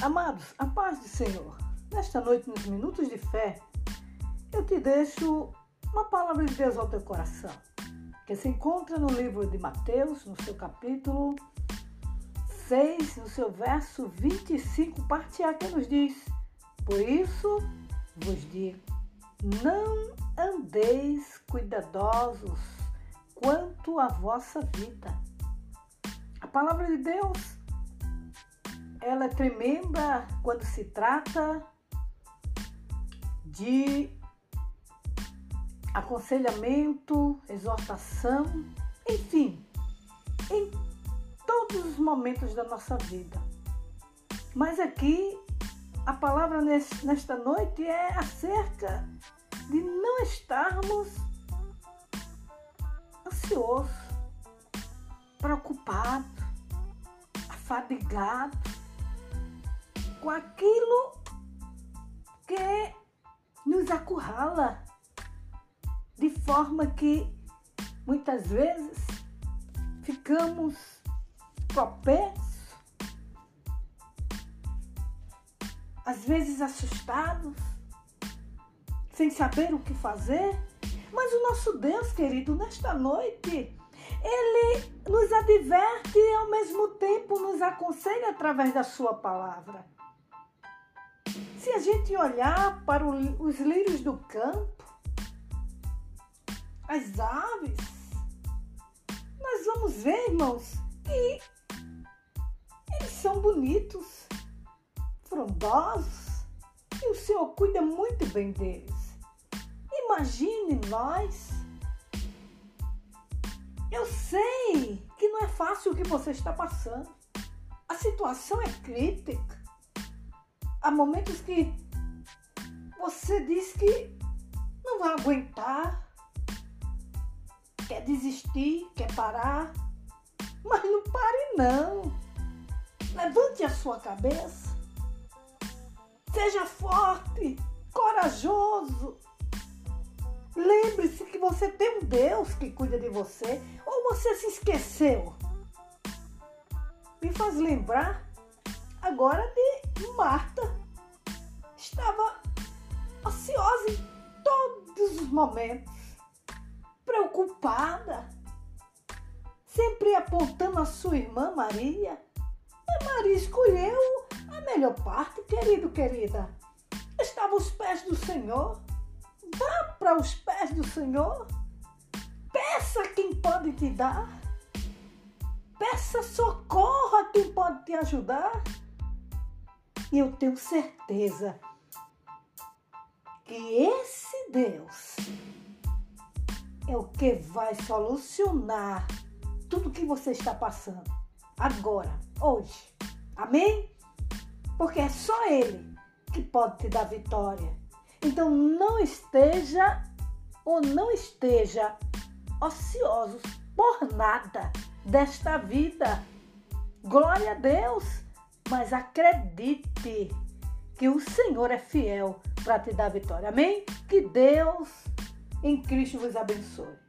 Amados, a paz do Senhor. Nesta noite, nos minutos de fé, eu te deixo uma palavra de Deus ao teu coração, que se encontra no livro de Mateus, no seu capítulo 6, no seu verso 25, parte A, que nos diz: Por isso vos digo, não andeis cuidadosos quanto à vossa vida. A palavra de Deus ela é tremenda quando se trata de aconselhamento, exortação, enfim, em todos os momentos da nossa vida. Mas aqui a palavra nesta noite é acerca de não estarmos ansiosos, preocupados, afadigados com aquilo que nos acurrala, de forma que muitas vezes ficamos propensos, às vezes assustados, sem saber o que fazer. Mas o nosso Deus, querido, nesta noite, ele nos adverte e ao mesmo tempo nos aconselha através da sua palavra. Se a gente olhar para os lírios do campo, as aves, nós vamos ver, irmãos, que eles são bonitos, frondosos, e o Senhor cuida muito bem deles. Imagine nós. Eu sei que não é fácil o que você está passando. A situação é crítica há momentos que você diz que não vai aguentar, quer desistir, quer parar, mas não pare não. Levante a sua cabeça. Seja forte, corajoso. Lembre-se que você tem um Deus que cuida de você. Ou você se esqueceu? Me faz lembrar agora de Marta. Estava ansiosa em todos os momentos, preocupada, sempre apontando a sua irmã Maria. E Maria escolheu a melhor parte, querido, querida. Estava aos pés do Senhor. Vá para os pés do Senhor. Peça quem pode te dar. Peça socorro a quem pode te ajudar. E eu tenho certeza que esse Deus é o que vai solucionar tudo que você está passando agora, hoje. Amém? Porque é só Ele que pode te dar vitória. Então não esteja ou não esteja ociosos por nada desta vida. Glória a Deus! mas acredite que o Senhor é fiel para te dar vitória. Amém? Que Deus em Cristo vos abençoe.